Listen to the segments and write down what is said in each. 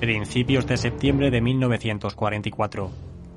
Principios de septiembre de 1944.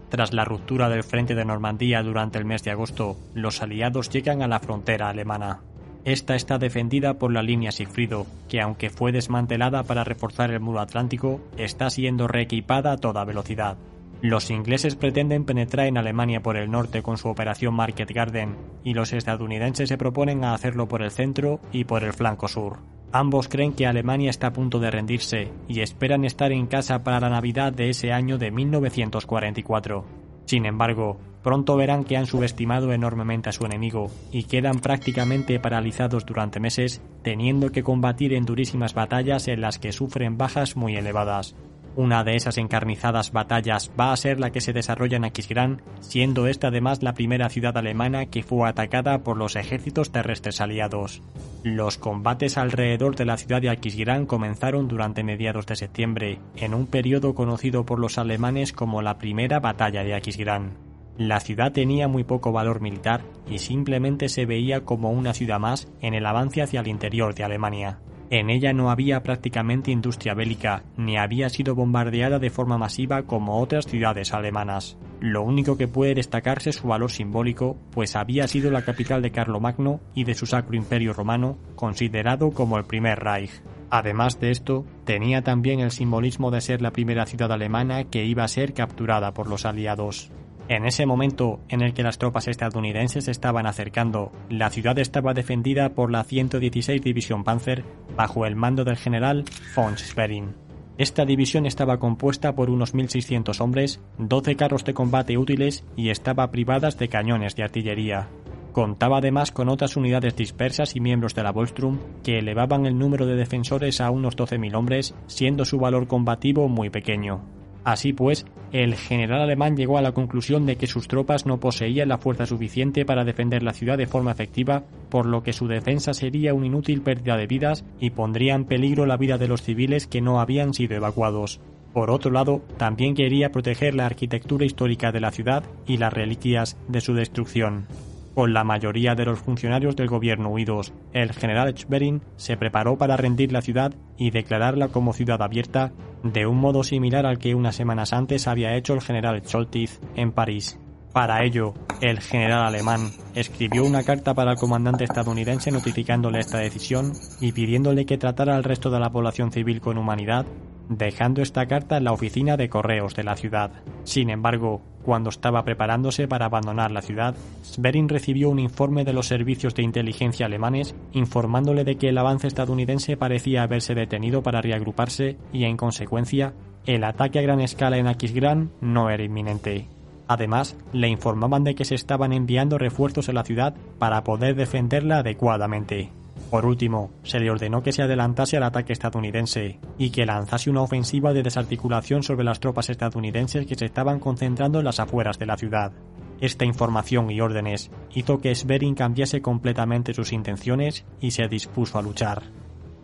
Tras la ruptura del frente de Normandía durante el mes de agosto, los aliados llegan a la frontera alemana. Esta está defendida por la línea Sigfrido, que aunque fue desmantelada para reforzar el muro atlántico, está siendo reequipada a toda velocidad. Los ingleses pretenden penetrar en Alemania por el norte con su operación Market Garden y los estadounidenses se proponen a hacerlo por el centro y por el flanco sur. Ambos creen que Alemania está a punto de rendirse y esperan estar en casa para la Navidad de ese año de 1944. Sin embargo, pronto verán que han subestimado enormemente a su enemigo y quedan prácticamente paralizados durante meses, teniendo que combatir en durísimas batallas en las que sufren bajas muy elevadas. Una de esas encarnizadas batallas va a ser la que se desarrolla en Aquisgrán, siendo esta además la primera ciudad alemana que fue atacada por los ejércitos terrestres aliados. Los combates alrededor de la ciudad de Aquisgrán comenzaron durante mediados de septiembre, en un periodo conocido por los alemanes como la primera batalla de Aquisgrán. La ciudad tenía muy poco valor militar y simplemente se veía como una ciudad más en el avance hacia el interior de Alemania. En ella no había prácticamente industria bélica, ni había sido bombardeada de forma masiva como otras ciudades alemanas. Lo único que puede destacarse es su valor simbólico, pues había sido la capital de Carlomagno y de su Sacro Imperio Romano, considerado como el primer Reich. Además de esto, tenía también el simbolismo de ser la primera ciudad alemana que iba a ser capturada por los aliados. En ese momento en el que las tropas estadounidenses se estaban acercando, la ciudad estaba defendida por la 116 División Panzer bajo el mando del general von Schwerin. Esta división estaba compuesta por unos 1.600 hombres, 12 carros de combate útiles y estaba privadas de cañones de artillería. Contaba además con otras unidades dispersas y miembros de la Volstrum que elevaban el número de defensores a unos 12.000 hombres, siendo su valor combativo muy pequeño. Así pues, el general alemán llegó a la conclusión de que sus tropas no poseían la fuerza suficiente para defender la ciudad de forma efectiva, por lo que su defensa sería una inútil pérdida de vidas y pondría en peligro la vida de los civiles que no habían sido evacuados. Por otro lado, también quería proteger la arquitectura histórica de la ciudad y las reliquias de su destrucción. Con la mayoría de los funcionarios del gobierno huidos, el general Schwerin se preparó para rendir la ciudad y declararla como ciudad abierta, de un modo similar al que unas semanas antes había hecho el general Scholtitz en París. Para ello, el general alemán escribió una carta para el comandante estadounidense notificándole esta decisión y pidiéndole que tratara al resto de la población civil con humanidad dejando esta carta en la oficina de correos de la ciudad. Sin embargo, cuando estaba preparándose para abandonar la ciudad, Sverin recibió un informe de los servicios de inteligencia alemanes informándole de que el avance estadounidense parecía haberse detenido para reagruparse y, en consecuencia, el ataque a gran escala en Aquisgrán no era inminente. Además, le informaban de que se estaban enviando refuerzos a la ciudad para poder defenderla adecuadamente. Por último, se le ordenó que se adelantase al ataque estadounidense y que lanzase una ofensiva de desarticulación sobre las tropas estadounidenses que se estaban concentrando en las afueras de la ciudad. Esta información y órdenes hizo que Sverin cambiase completamente sus intenciones y se dispuso a luchar.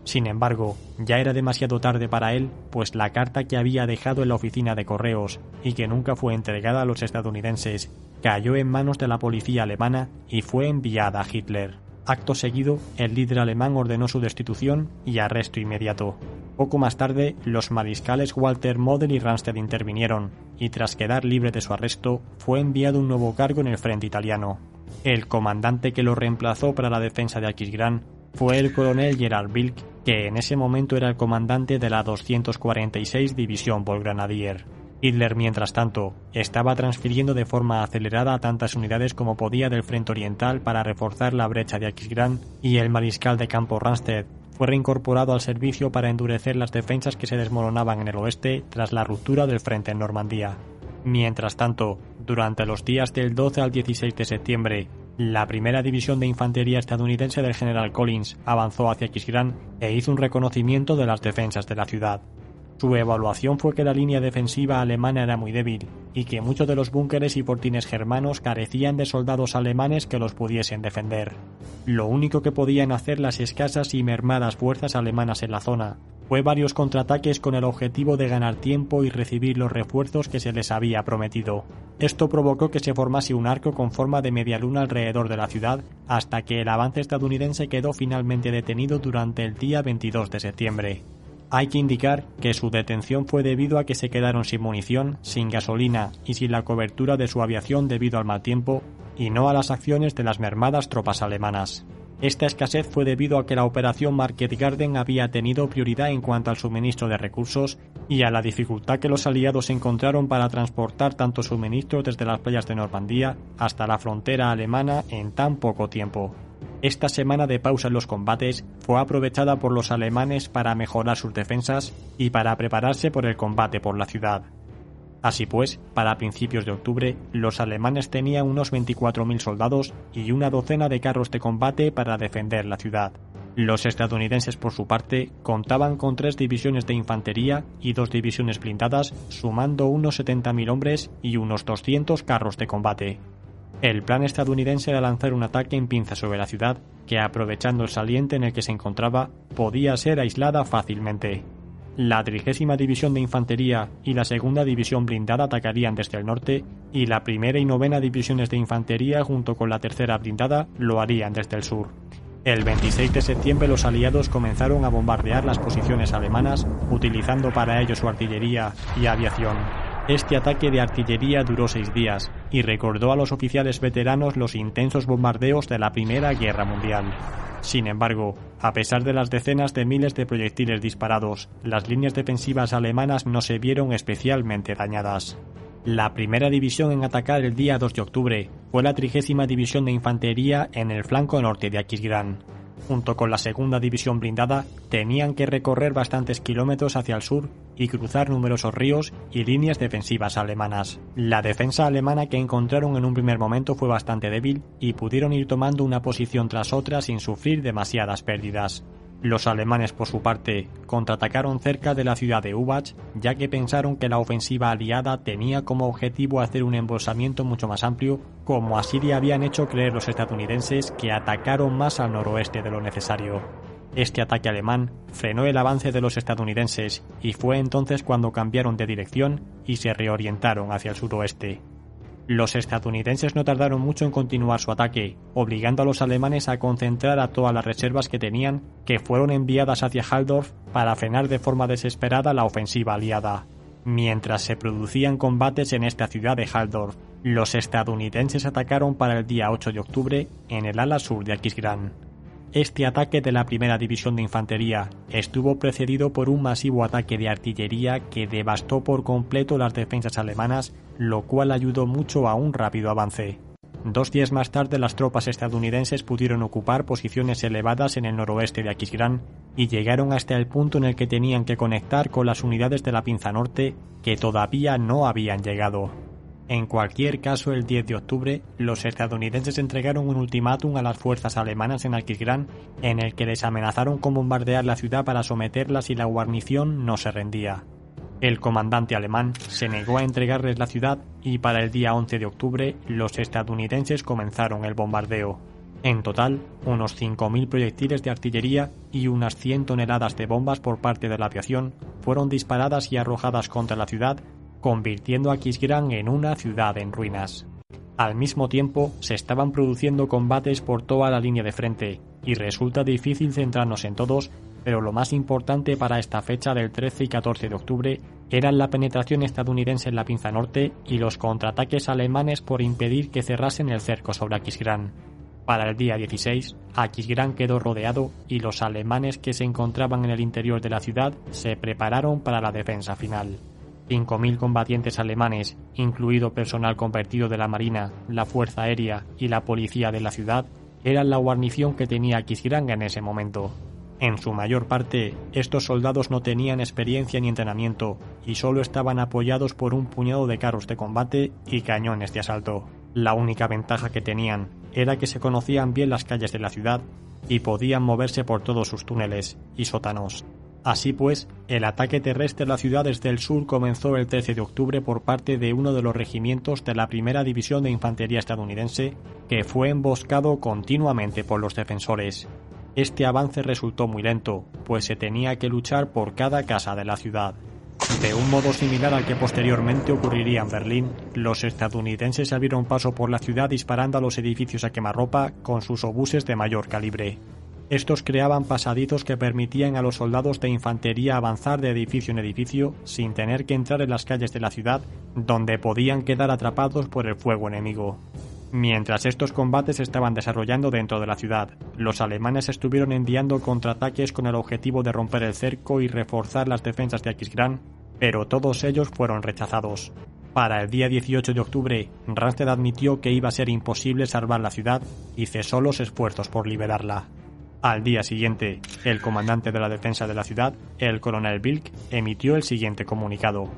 Sin embargo, ya era demasiado tarde para él, pues la carta que había dejado en la oficina de correos y que nunca fue entregada a los estadounidenses cayó en manos de la policía alemana y fue enviada a Hitler. Acto seguido, el líder alemán ordenó su destitución y arresto inmediato. Poco más tarde, los mariscales Walter Model y Ramsted intervinieron, y tras quedar libre de su arresto, fue enviado un nuevo cargo en el frente italiano. El comandante que lo reemplazó para la defensa de Aquisgrán fue el coronel Gerald Bilk, que en ese momento era el comandante de la 246 División Volgrenadier. Hitler, mientras tanto, estaba transfiriendo de forma acelerada tantas unidades como podía del frente oriental para reforzar la brecha de Aquisgrán y el mariscal de campo Ransted fue reincorporado al servicio para endurecer las defensas que se desmoronaban en el oeste tras la ruptura del frente en Normandía. Mientras tanto, durante los días del 12 al 16 de septiembre, la primera división de infantería estadounidense del general Collins avanzó hacia Aquisgrán e hizo un reconocimiento de las defensas de la ciudad. Su evaluación fue que la línea defensiva alemana era muy débil y que muchos de los búnkeres y fortines germanos carecían de soldados alemanes que los pudiesen defender. Lo único que podían hacer las escasas y mermadas fuerzas alemanas en la zona fue varios contraataques con el objetivo de ganar tiempo y recibir los refuerzos que se les había prometido. Esto provocó que se formase un arco con forma de media luna alrededor de la ciudad hasta que el avance estadounidense quedó finalmente detenido durante el día 22 de septiembre. Hay que indicar que su detención fue debido a que se quedaron sin munición, sin gasolina y sin la cobertura de su aviación debido al mal tiempo, y no a las acciones de las mermadas tropas alemanas. Esta escasez fue debido a que la operación Market Garden había tenido prioridad en cuanto al suministro de recursos y a la dificultad que los aliados encontraron para transportar tanto suministros desde las playas de Normandía hasta la frontera alemana en tan poco tiempo. Esta semana de pausa en los combates fue aprovechada por los alemanes para mejorar sus defensas y para prepararse por el combate por la ciudad. Así pues, para principios de octubre, los alemanes tenían unos 24.000 soldados y una docena de carros de combate para defender la ciudad. Los estadounidenses, por su parte, contaban con tres divisiones de infantería y dos divisiones blindadas, sumando unos 70.000 hombres y unos 200 carros de combate. El plan estadounidense era lanzar un ataque en pinza sobre la ciudad, que aprovechando el saliente en el que se encontraba, podía ser aislada fácilmente. La trigésima división de infantería y la segunda división blindada atacarían desde el norte y la primera y novena divisiones de infantería junto con la tercera blindada lo harían desde el sur. El 26 de septiembre los aliados comenzaron a bombardear las posiciones alemanas utilizando para ello su artillería y aviación. Este ataque de artillería duró seis días y recordó a los oficiales veteranos los intensos bombardeos de la Primera Guerra Mundial. Sin embargo, a pesar de las decenas de miles de proyectiles disparados, las líneas defensivas alemanas no se vieron especialmente dañadas. La primera división en atacar el día 2 de octubre fue la trigésima división de infantería en el flanco norte de Aquisgrán junto con la segunda división blindada, tenían que recorrer bastantes kilómetros hacia el sur y cruzar numerosos ríos y líneas defensivas alemanas. La defensa alemana que encontraron en un primer momento fue bastante débil y pudieron ir tomando una posición tras otra sin sufrir demasiadas pérdidas. Los alemanes, por su parte, contraatacaron cerca de la ciudad de Ubach, ya que pensaron que la ofensiva aliada tenía como objetivo hacer un embolsamiento mucho más amplio, como así le habían hecho creer los estadounidenses que atacaron más al noroeste de lo necesario. Este ataque alemán frenó el avance de los estadounidenses y fue entonces cuando cambiaron de dirección y se reorientaron hacia el suroeste. Los estadounidenses no tardaron mucho en continuar su ataque, obligando a los alemanes a concentrar a todas las reservas que tenían, que fueron enviadas hacia Haldorf para frenar de forma desesperada la ofensiva aliada. Mientras se producían combates en esta ciudad de Haldorf, los estadounidenses atacaron para el día 8 de octubre en el ala sur de Aquisgrán. Este ataque de la primera división de infantería estuvo precedido por un masivo ataque de artillería que devastó por completo las defensas alemanas, lo cual ayudó mucho a un rápido avance. Dos días más tarde las tropas estadounidenses pudieron ocupar posiciones elevadas en el noroeste de Aquisgrán y llegaron hasta el punto en el que tenían que conectar con las unidades de la Pinza Norte que todavía no habían llegado. En cualquier caso, el 10 de octubre, los estadounidenses entregaron un ultimátum a las fuerzas alemanas en Aquisgrán en el que les amenazaron con bombardear la ciudad para someterla si la guarnición no se rendía. El comandante alemán se negó a entregarles la ciudad y para el día 11 de octubre los estadounidenses comenzaron el bombardeo. En total, unos 5.000 proyectiles de artillería y unas 100 toneladas de bombas por parte de la aviación fueron disparadas y arrojadas contra la ciudad convirtiendo a Quisgrán en una ciudad en ruinas. Al mismo tiempo, se estaban produciendo combates por toda la línea de frente, y resulta difícil centrarnos en todos, pero lo más importante para esta fecha del 13 y 14 de octubre eran la penetración estadounidense en la pinza norte y los contraataques alemanes por impedir que cerrasen el cerco sobre Aquisgrán. Para el día 16, Aquisgrán quedó rodeado y los alemanes que se encontraban en el interior de la ciudad se prepararon para la defensa final. 5.000 combatientes alemanes, incluido personal convertido de la Marina, la Fuerza Aérea y la Policía de la ciudad, eran la guarnición que tenía Quisgrán en ese momento. En su mayor parte, estos soldados no tenían experiencia ni entrenamiento y solo estaban apoyados por un puñado de carros de combate y cañones de asalto. La única ventaja que tenían era que se conocían bien las calles de la ciudad y podían moverse por todos sus túneles y sótanos. Así pues, el ataque terrestre a la ciudad desde el sur comenzó el 13 de octubre por parte de uno de los regimientos de la primera división de infantería estadounidense, que fue emboscado continuamente por los defensores. Este avance resultó muy lento, pues se tenía que luchar por cada casa de la ciudad. De un modo similar al que posteriormente ocurriría en Berlín, los estadounidenses abrieron paso por la ciudad disparando a los edificios a quemarropa con sus obuses de mayor calibre. Estos creaban pasadizos que permitían a los soldados de infantería avanzar de edificio en edificio sin tener que entrar en las calles de la ciudad, donde podían quedar atrapados por el fuego enemigo. Mientras estos combates estaban desarrollando dentro de la ciudad, los alemanes estuvieron enviando contraataques con el objetivo de romper el cerco y reforzar las defensas de Aquisgrán, pero todos ellos fueron rechazados. Para el día 18 de octubre, Ransted admitió que iba a ser imposible salvar la ciudad y cesó los esfuerzos por liberarla. Al día siguiente, el comandante de la defensa de la ciudad, el coronel Bilk, emitió el siguiente comunicado.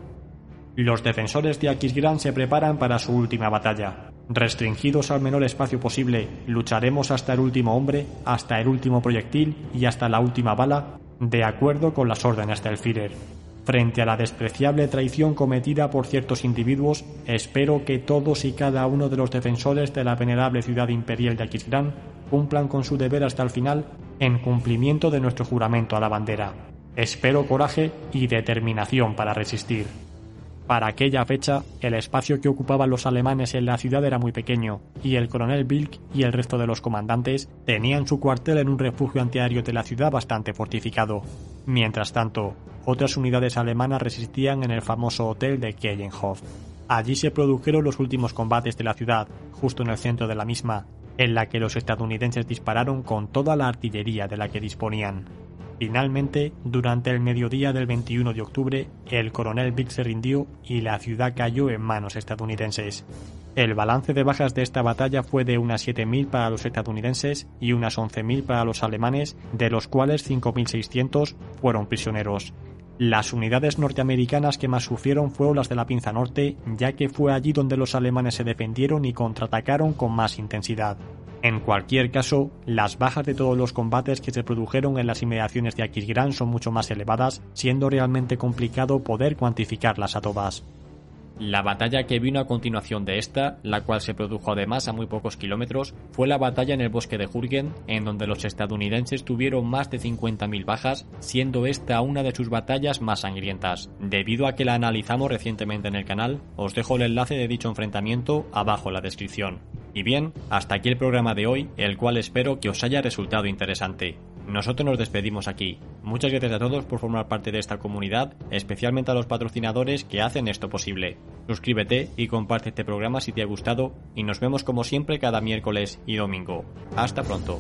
Los defensores de Aquisgrán se preparan para su última batalla. Restringidos al menor espacio posible, lucharemos hasta el último hombre, hasta el último proyectil y hasta la última bala, de acuerdo con las órdenes del Führer. Frente a la despreciable traición cometida por ciertos individuos, espero que todos y cada uno de los defensores de la venerable ciudad imperial de Aquisgrán cumplan con su deber hasta el final en cumplimiento de nuestro juramento a la bandera. Espero coraje y determinación para resistir. Para aquella fecha, el espacio que ocupaban los alemanes en la ciudad era muy pequeño, y el coronel Bilk y el resto de los comandantes tenían su cuartel en un refugio antiaéreo de la ciudad bastante fortificado. Mientras tanto, otras unidades alemanas resistían en el famoso hotel de Kellenhof. Allí se produjeron los últimos combates de la ciudad, justo en el centro de la misma, en la que los estadounidenses dispararon con toda la artillería de la que disponían. Finalmente, durante el mediodía del 21 de octubre, el coronel Vick se rindió y la ciudad cayó en manos estadounidenses. El balance de bajas de esta batalla fue de unas 7.000 para los estadounidenses y unas 11.000 para los alemanes, de los cuales 5.600 fueron prisioneros. Las unidades norteamericanas que más sufrieron fueron las de la Pinza Norte, ya que fue allí donde los alemanes se defendieron y contraatacaron con más intensidad. En cualquier caso, las bajas de todos los combates que se produjeron en las inmediaciones de Aquisgrán son mucho más elevadas, siendo realmente complicado poder cuantificarlas a todas. La batalla que vino a continuación de esta, la cual se produjo además a muy pocos kilómetros, fue la batalla en el bosque de Jürgen, en donde los estadounidenses tuvieron más de 50.000 bajas, siendo esta una de sus batallas más sangrientas. Debido a que la analizamos recientemente en el canal, os dejo el enlace de dicho enfrentamiento abajo en la descripción. Y bien, hasta aquí el programa de hoy, el cual espero que os haya resultado interesante. Nosotros nos despedimos aquí. Muchas gracias a todos por formar parte de esta comunidad, especialmente a los patrocinadores que hacen esto posible. Suscríbete y comparte este programa si te ha gustado y nos vemos como siempre cada miércoles y domingo. Hasta pronto.